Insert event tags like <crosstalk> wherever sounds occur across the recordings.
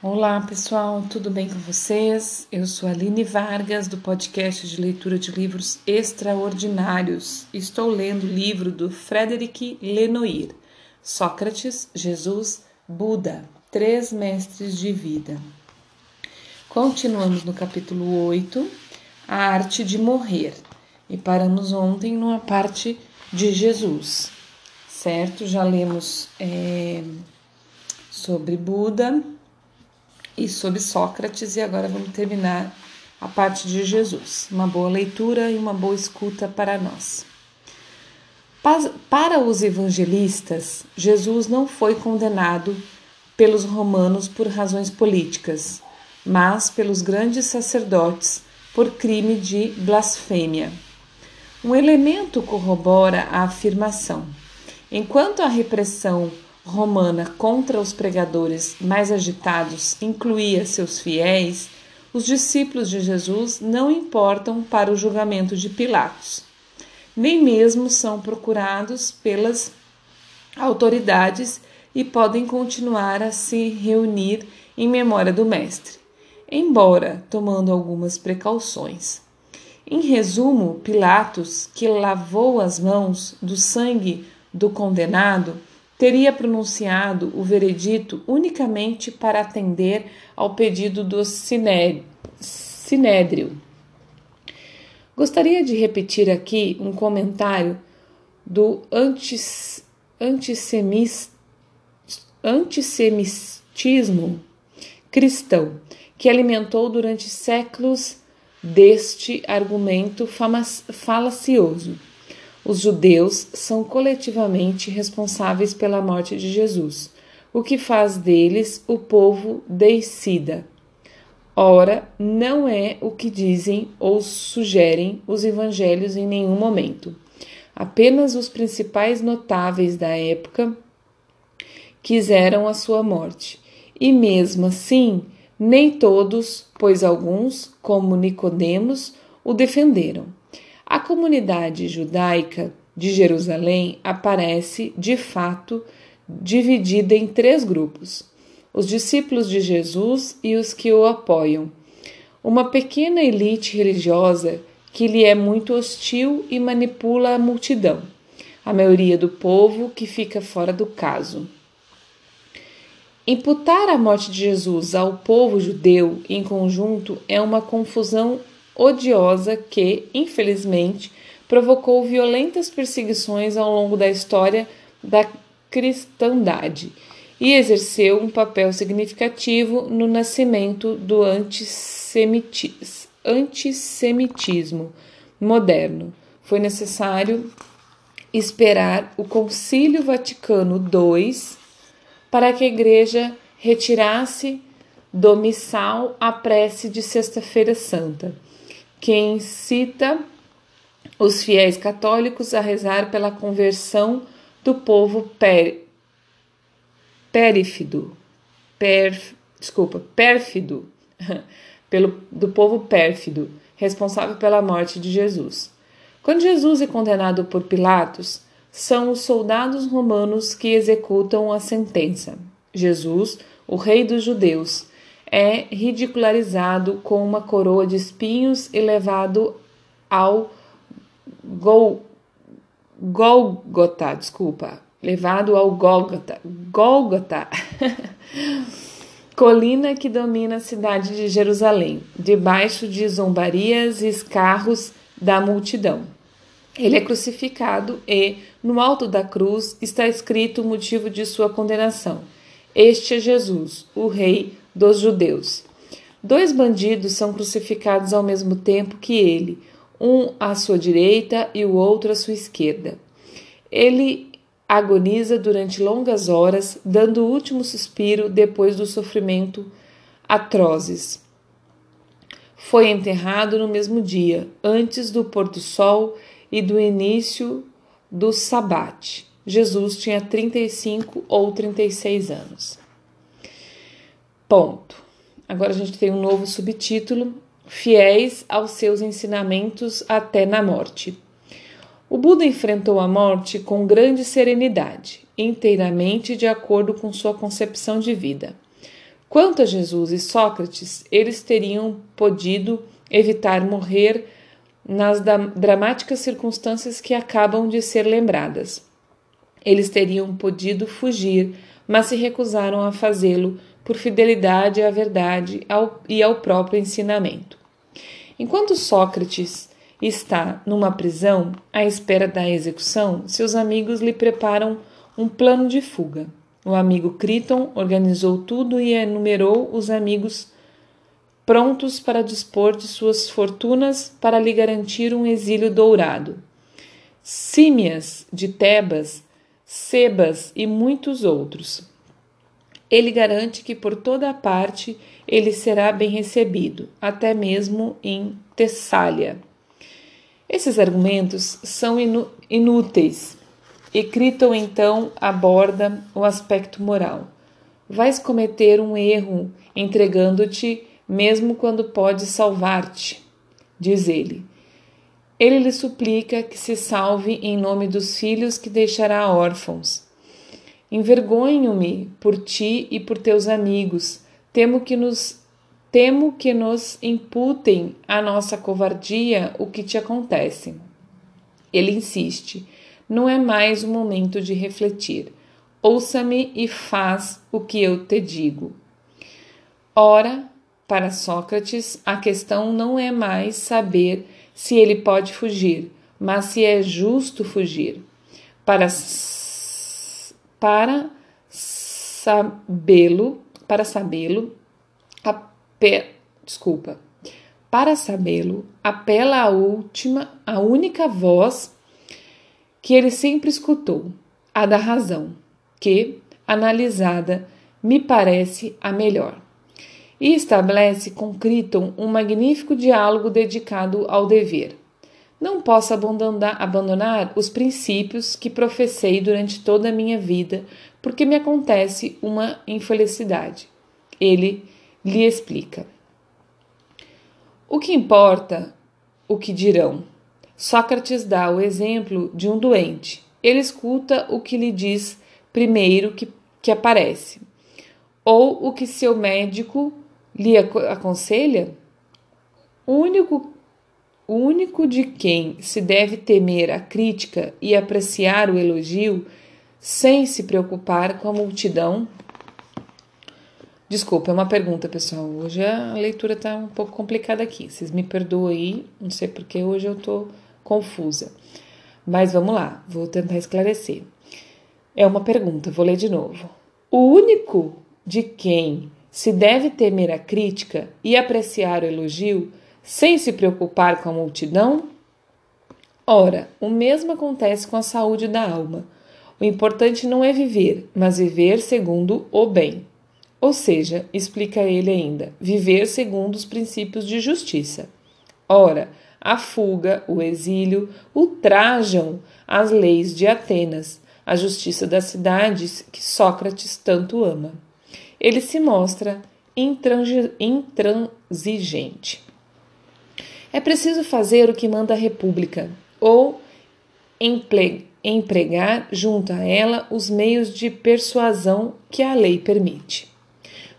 Olá pessoal, tudo bem com vocês? Eu sou Aline Vargas do podcast de leitura de livros extraordinários. Estou lendo o livro do Frederic Lenoir, Sócrates, Jesus, Buda, Três Mestres de Vida. Continuamos no capítulo 8, A Arte de Morrer, e paramos ontem numa parte de Jesus, certo? Já lemos é, sobre Buda e sobre Sócrates, e agora vamos terminar a parte de Jesus. Uma boa leitura e uma boa escuta para nós. Para os evangelistas, Jesus não foi condenado pelos romanos por razões políticas, mas pelos grandes sacerdotes por crime de blasfêmia. Um elemento corrobora a afirmação. Enquanto a repressão romana contra os pregadores mais agitados incluía seus fiéis, os discípulos de Jesus não importam para o julgamento de Pilatos, nem mesmo são procurados pelas autoridades e podem continuar a se reunir em memória do Mestre, embora tomando algumas precauções. Em resumo, Pilatos, que lavou as mãos do sangue do condenado, teria pronunciado o veredito unicamente para atender ao pedido do Sinédrio. Gostaria de repetir aqui um comentário do antis, antissemitismo cristão, que alimentou durante séculos deste argumento falacioso os judeus são coletivamente responsáveis pela morte de Jesus, o que faz deles o povo deicida. Ora, não é o que dizem ou sugerem os evangelhos em nenhum momento. Apenas os principais notáveis da época quiseram a sua morte. E mesmo assim, nem todos, pois alguns, como Nicodemos, o defenderam. A comunidade judaica de Jerusalém aparece, de fato, dividida em três grupos: os discípulos de Jesus e os que o apoiam. Uma pequena elite religiosa que lhe é muito hostil e manipula a multidão, a maioria do povo que fica fora do caso. Imputar a morte de Jesus ao povo judeu em conjunto é uma confusão odiosa que, infelizmente, provocou violentas perseguições ao longo da história da cristandade e exerceu um papel significativo no nascimento do antissemitismo moderno. Foi necessário esperar o Concílio Vaticano II para que a Igreja retirasse do missal a prece de Sexta-feira Santa que incita os fiéis católicos a rezar pela conversão do povo pérfido, per, desculpa, pérfido, <laughs> pelo, do povo pérfido, responsável pela morte de Jesus. Quando Jesus é condenado por Pilatos, são os soldados romanos que executam a sentença. Jesus, o rei dos judeus, é ridicularizado com uma coroa de espinhos e levado ao Gol, Golgota, desculpa, levado ao Golgota, Golgota, <laughs> colina que domina a cidade de Jerusalém, debaixo de zombarias e escarros da multidão. Ele é crucificado e, no alto da cruz, está escrito o motivo de sua condenação. Este é Jesus, o Rei dos judeus. Dois bandidos são crucificados ao mesmo tempo que ele, um à sua direita e o outro à sua esquerda. Ele agoniza durante longas horas, dando o último suspiro depois do sofrimento atrozes. Foi enterrado no mesmo dia, antes do pôr do sol e do início do sabate. Jesus tinha 35 ou 36 anos. Ponto. Agora a gente tem um novo subtítulo: Fiéis aos seus ensinamentos até na morte. O Buda enfrentou a morte com grande serenidade, inteiramente de acordo com sua concepção de vida. Quanto a Jesus e Sócrates, eles teriam podido evitar morrer nas dramáticas circunstâncias que acabam de ser lembradas. Eles teriam podido fugir, mas se recusaram a fazê-lo por fidelidade à verdade e ao próprio ensinamento. Enquanto Sócrates está numa prisão à espera da execução, seus amigos lhe preparam um plano de fuga. O amigo Criton organizou tudo e enumerou os amigos prontos para dispor de suas fortunas para lhe garantir um exílio dourado. Símias de Tebas, Sebas e muitos outros. Ele garante que por toda a parte ele será bem recebido, até mesmo em Tessália. Esses argumentos são inúteis e Criton então aborda o aspecto moral. Vais cometer um erro entregando-te, mesmo quando pode salvar-te, diz ele. Ele lhe suplica que se salve em nome dos filhos que deixará órfãos. Envergonho-me por ti e por teus amigos. Temo que nos Temo que nos imputem a nossa covardia o que te acontece. Ele insiste: não é mais o momento de refletir. Ouça-me e faz o que eu te digo. Ora, para Sócrates, a questão não é mais saber se ele pode fugir, mas se é justo fugir. Para, para sabê-lo, para sabê-lo. Desculpa. Para sabê-lo, apela à última, à única voz que ele sempre escutou, a da razão, que, analisada, me parece a melhor. E estabelece com Criton um magnífico diálogo dedicado ao dever. Não posso abandonar, os princípios que professei durante toda a minha vida, porque me acontece uma infelicidade. Ele lhe explica. O que importa o que dirão? Sócrates dá o exemplo de um doente. Ele escuta o que lhe diz primeiro que, que aparece, ou o que seu médico lhe aconselha. O único, o único de quem se deve temer a crítica e apreciar o elogio, sem se preocupar com a multidão, Desculpa, é uma pergunta, pessoal. Hoje a leitura tá um pouco complicada aqui. Vocês me perdoem aí, não sei porque hoje eu tô confusa. Mas vamos lá, vou tentar esclarecer. É uma pergunta, vou ler de novo. O único de quem se deve temer a crítica e apreciar o elogio sem se preocupar com a multidão? Ora, o mesmo acontece com a saúde da alma. O importante não é viver, mas viver segundo o bem. Ou seja, explica ele ainda, viver segundo os princípios de justiça. Ora, a fuga, o exílio, ultrajam as leis de Atenas, a justiça das cidades que Sócrates tanto ama. Ele se mostra intransigente. É preciso fazer o que manda a República, ou empregar junto a ela os meios de persuasão que a lei permite.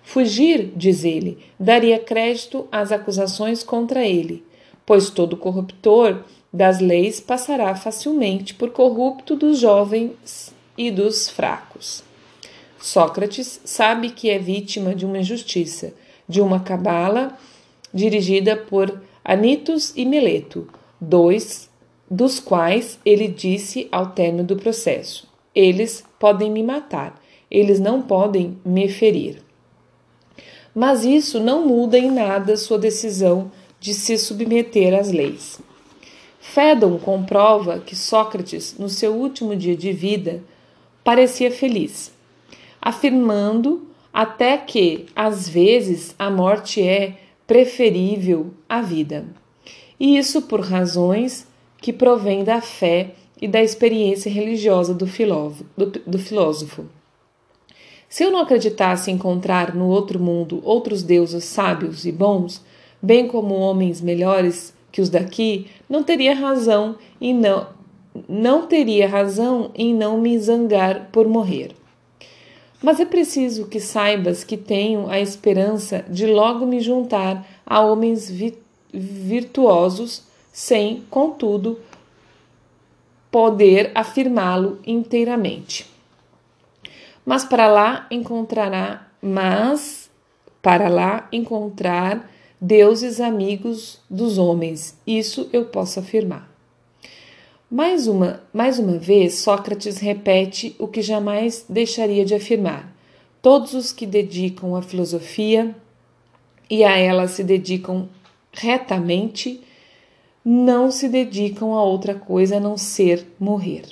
Fugir, diz ele, daria crédito às acusações contra ele, pois todo corruptor das leis passará facilmente por corrupto dos jovens e dos fracos. Sócrates sabe que é vítima de uma injustiça, de uma cabala dirigida por Anitus e Meleto, dois dos quais ele disse ao término do processo: Eles podem me matar, eles não podem me ferir mas isso não muda em nada sua decisão de se submeter às leis. Fédon comprova que Sócrates, no seu último dia de vida, parecia feliz, afirmando até que, às vezes, a morte é preferível à vida. E isso por razões que provêm da fé e da experiência religiosa do filósofo. Se eu não acreditasse encontrar no outro mundo outros deuses sábios e bons, bem como homens melhores que os daqui, não teria razão não não teria razão em não me zangar por morrer. Mas é preciso que saibas que tenho a esperança de logo me juntar a homens vi virtuosos, sem, contudo, poder afirmá-lo inteiramente. Mas para lá encontrará, mas para lá encontrar deuses amigos dos homens. Isso eu posso afirmar. Mais uma, mais uma vez, Sócrates repete o que jamais deixaria de afirmar. Todos os que dedicam à filosofia e a ela se dedicam retamente, não se dedicam a outra coisa a não ser morrer.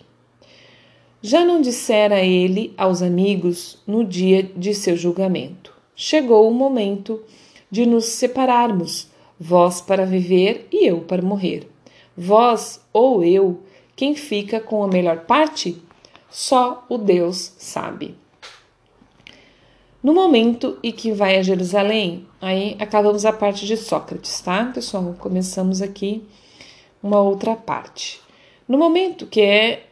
Já não dissera ele aos amigos no dia de seu julgamento: Chegou o momento de nos separarmos, vós para viver e eu para morrer. Vós ou eu quem fica com a melhor parte? Só o Deus sabe. No momento em que vai a Jerusalém, aí acabamos a parte de Sócrates, tá, pessoal? Começamos aqui uma outra parte. No momento que é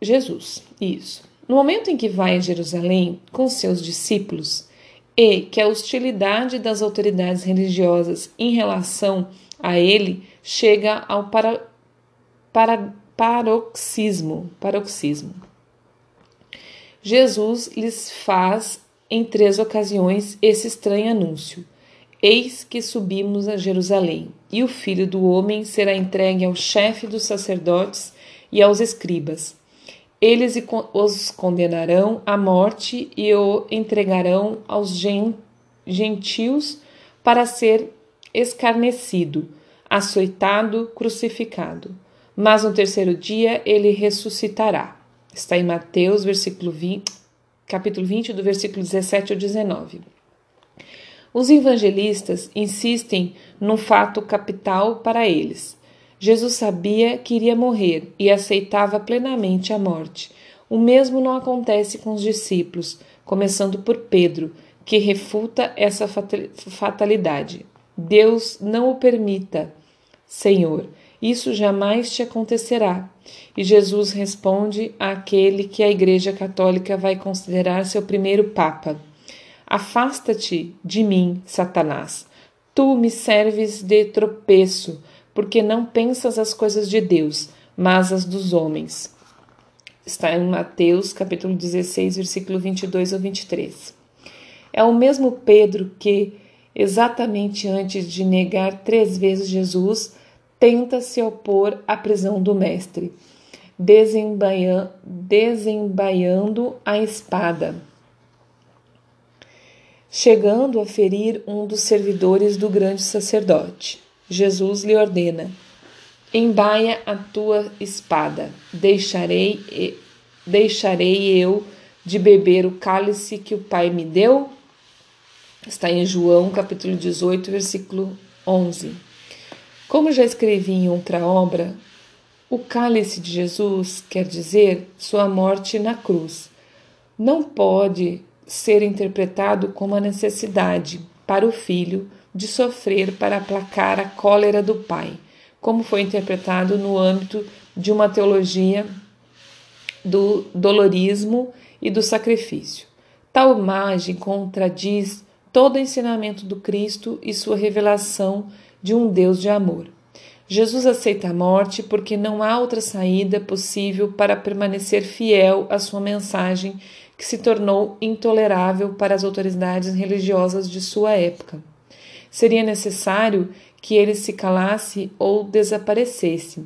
Jesus, isso. No momento em que vai a Jerusalém com seus discípulos e que a hostilidade das autoridades religiosas em relação a ele chega ao para, para, paroxismo, paroxismo. Jesus lhes faz em três ocasiões esse estranho anúncio: Eis que subimos a Jerusalém, e o filho do homem será entregue ao chefe dos sacerdotes e aos escribas. Eles os condenarão à morte e o entregarão aos gentios para ser escarnecido, açoitado, crucificado mas no terceiro dia ele ressuscitará. Está em Mateus, versículo 20, capítulo 20, do versículo 17 ao 19. Os evangelistas insistem num fato capital para eles. Jesus sabia que iria morrer e aceitava plenamente a morte. O mesmo não acontece com os discípulos, começando por Pedro, que refuta essa fatalidade. Deus não o permita, Senhor. Isso jamais te acontecerá. E Jesus responde àquele que a Igreja Católica vai considerar seu primeiro Papa: Afasta-te de mim, Satanás. Tu me serves de tropeço, porque não pensas as coisas de Deus, mas as dos homens. Está em Mateus, capítulo 16, versículo 22 ao 23. É o mesmo Pedro que, exatamente antes de negar três vezes Jesus, tenta se opor à prisão do mestre, desembaiando a espada, chegando a ferir um dos servidores do grande sacerdote. Jesus lhe ordena: Embaia a tua espada, deixarei, deixarei eu de beber o cálice que o Pai me deu? Está em João capítulo 18, versículo 11. Como já escrevi em outra obra, o cálice de Jesus quer dizer sua morte na cruz. Não pode ser interpretado como a necessidade para o filho de sofrer para aplacar a cólera do pai, como foi interpretado no âmbito de uma teologia do dolorismo e do sacrifício. Tal imagem contradiz todo o ensinamento do Cristo e sua revelação de um Deus de amor. Jesus aceita a morte porque não há outra saída possível para permanecer fiel à sua mensagem que se tornou intolerável para as autoridades religiosas de sua época. Seria necessário que ele se calasse ou desaparecesse,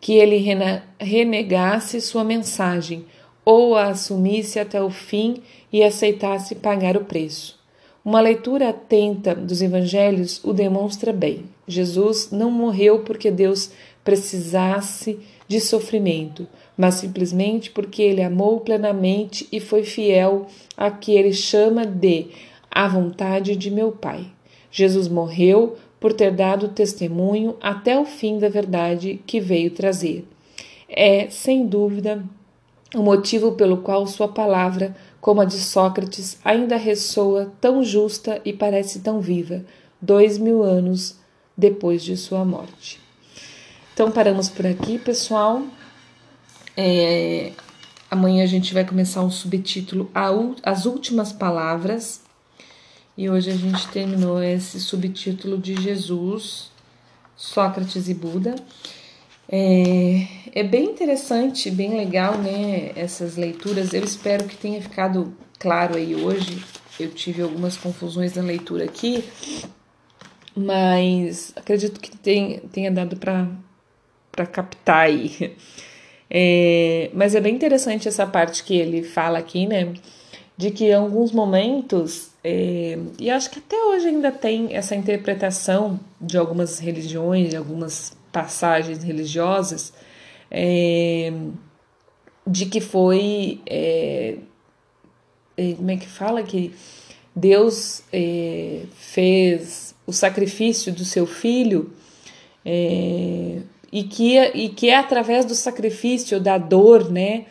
que ele renegasse sua mensagem ou a assumisse até o fim e aceitasse pagar o preço. Uma leitura atenta dos evangelhos o demonstra bem. Jesus não morreu porque Deus precisasse de sofrimento, mas simplesmente porque ele amou plenamente e foi fiel a que ele chama de a vontade de meu Pai. Jesus morreu por ter dado testemunho até o fim da verdade que veio trazer. É, sem dúvida, o motivo pelo qual sua palavra como a de Sócrates, ainda ressoa tão justa e parece tão viva, dois mil anos depois de sua morte. Então paramos por aqui, pessoal. É, amanhã a gente vai começar o subtítulo As Últimas Palavras. E hoje a gente terminou esse subtítulo de Jesus, Sócrates e Buda. É, é bem interessante, bem legal, né? Essas leituras. Eu espero que tenha ficado claro aí hoje. Eu tive algumas confusões na leitura aqui, mas acredito que tenha dado para captar aí. É, mas é bem interessante essa parte que ele fala aqui, né? De que em alguns momentos, é, e acho que até hoje ainda tem essa interpretação de algumas religiões, de algumas passagens religiosas, é, de que foi. É, é como é que fala? Que Deus é, fez o sacrifício do seu filho é, e, que, e que é através do sacrifício, da dor, né,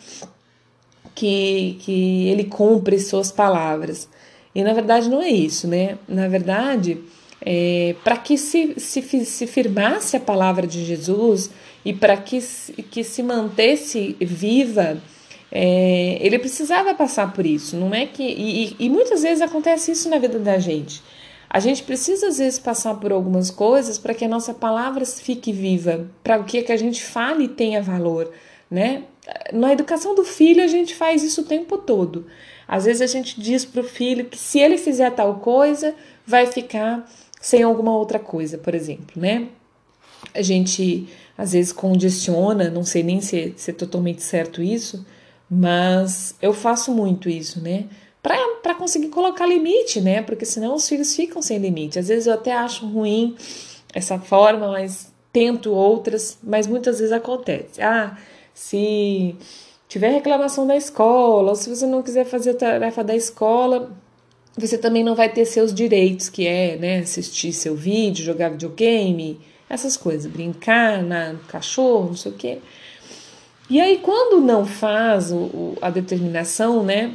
que, que ele cumpre suas palavras. E na verdade não é isso, né? Na verdade, é, para que se, se, se firmasse a palavra de Jesus e para que, que se mantesse viva é, ele precisava passar por isso, não é que. E, e, muitas vezes acontece isso na vida da gente. A gente precisa, às vezes, passar por algumas coisas para que a nossa palavra fique viva, para que, a gente fale tenha valor, né? Na educação do filho, a gente faz isso o tempo todo. Às vezes, a gente diz para o filho que se ele fizer tal coisa, vai ficar sem alguma outra coisa, por exemplo, né? A gente, às vezes, congestiona, não sei nem se, se é totalmente certo isso, mas eu faço muito isso, né? Para conseguir colocar limite, né? Porque senão os filhos ficam sem limite. Às vezes eu até acho ruim essa forma, mas tento outras, mas muitas vezes acontece. Ah, se tiver reclamação da escola, ou se você não quiser fazer a tarefa da escola, você também não vai ter seus direitos, que é né, assistir seu vídeo, jogar videogame, essas coisas, brincar na cachorro, não sei o quê. E aí, quando não faz o, o, a determinação, né?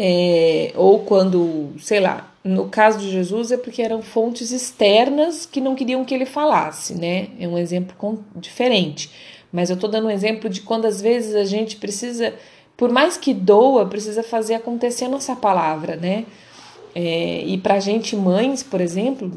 É, ou quando, sei lá, no caso de Jesus é porque eram fontes externas que não queriam que ele falasse, né? É um exemplo com, diferente. Mas eu estou dando um exemplo de quando às vezes a gente precisa, por mais que doa, precisa fazer acontecer a nossa palavra, né? É, e para gente, mães, por exemplo,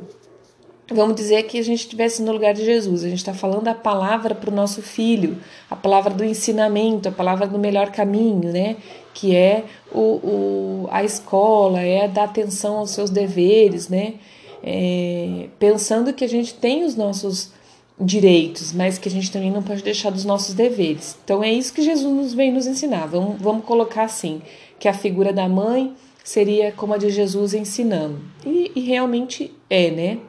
Vamos dizer que a gente estivesse no lugar de Jesus, a gente está falando a palavra para o nosso filho, a palavra do ensinamento, a palavra do melhor caminho, né? Que é o, o a escola, é dar atenção aos seus deveres, né? É, pensando que a gente tem os nossos direitos, mas que a gente também não pode deixar dos nossos deveres. Então é isso que Jesus nos vem nos ensinar. Vamos, vamos colocar assim, que a figura da mãe seria como a de Jesus ensinando. E, e realmente é, né?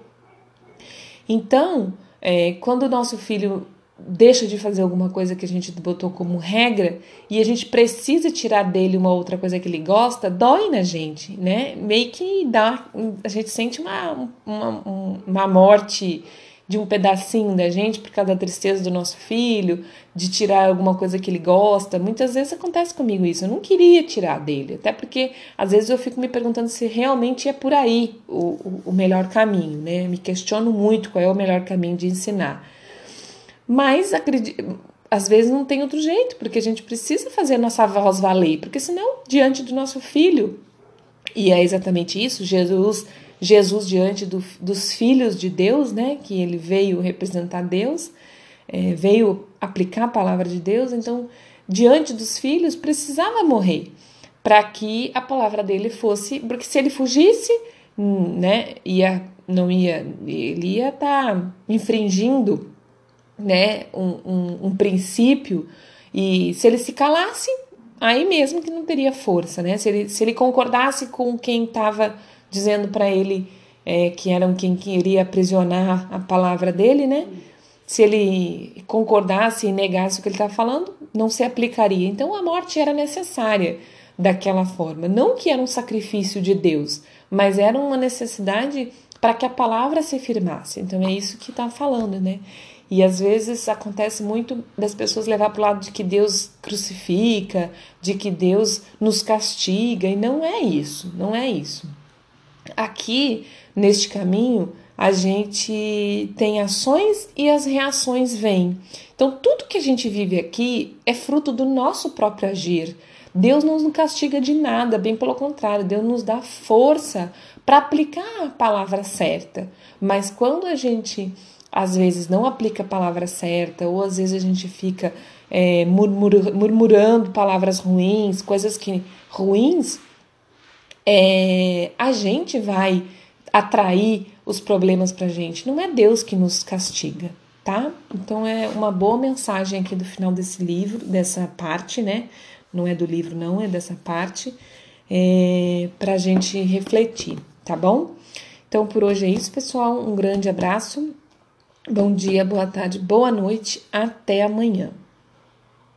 Então, é, quando o nosso filho deixa de fazer alguma coisa que a gente botou como regra e a gente precisa tirar dele uma outra coisa que ele gosta, dói na gente, né? Meio que dá, a gente sente uma, uma, uma morte de um pedacinho da gente por causa da tristeza do nosso filho, de tirar alguma coisa que ele gosta. Muitas vezes acontece comigo isso. Eu não queria tirar dele, até porque às vezes eu fico me perguntando se realmente é por aí o, o, o melhor caminho, né? Me questiono muito qual é o melhor caminho de ensinar. Mas acredito, às vezes não tem outro jeito, porque a gente precisa fazer a nossa voz valer, porque senão, diante do nosso filho, e é exatamente isso, Jesus Jesus diante do, dos filhos de Deus, né? Que ele veio representar Deus, é, veio aplicar a palavra de Deus, então diante dos filhos precisava morrer para que a palavra dele fosse, porque se ele fugisse, hum, né? Ia, não ia, ele ia estar tá infringindo, né? Um, um, um princípio e se ele se calasse, aí mesmo que não teria força, né? Se ele, se ele concordasse com quem estava dizendo para ele é, que eram quem queria aprisionar a palavra dele, né? Se ele concordasse e negasse o que ele estava falando, não se aplicaria. Então a morte era necessária daquela forma. Não que era um sacrifício de Deus, mas era uma necessidade para que a palavra se firmasse. Então é isso que está falando, né? E às vezes acontece muito das pessoas levar para o lado de que Deus crucifica, de que Deus nos castiga, e não é isso, não é isso. Aqui, neste caminho, a gente tem ações e as reações vêm. Então, tudo que a gente vive aqui é fruto do nosso próprio agir. Deus não nos castiga de nada, bem pelo contrário, Deus nos dá força para aplicar a palavra certa. Mas quando a gente às vezes não aplica a palavra certa, ou às vezes a gente fica é, murmur, murmurando palavras ruins, coisas que ruins, é, a gente vai atrair os problemas para gente. Não é Deus que nos castiga, tá? Então é uma boa mensagem aqui do final desse livro, dessa parte, né? Não é do livro, não, é dessa parte, é, para a gente refletir, tá bom? Então por hoje é isso, pessoal. Um grande abraço Bom dia, boa tarde, boa noite, até amanhã.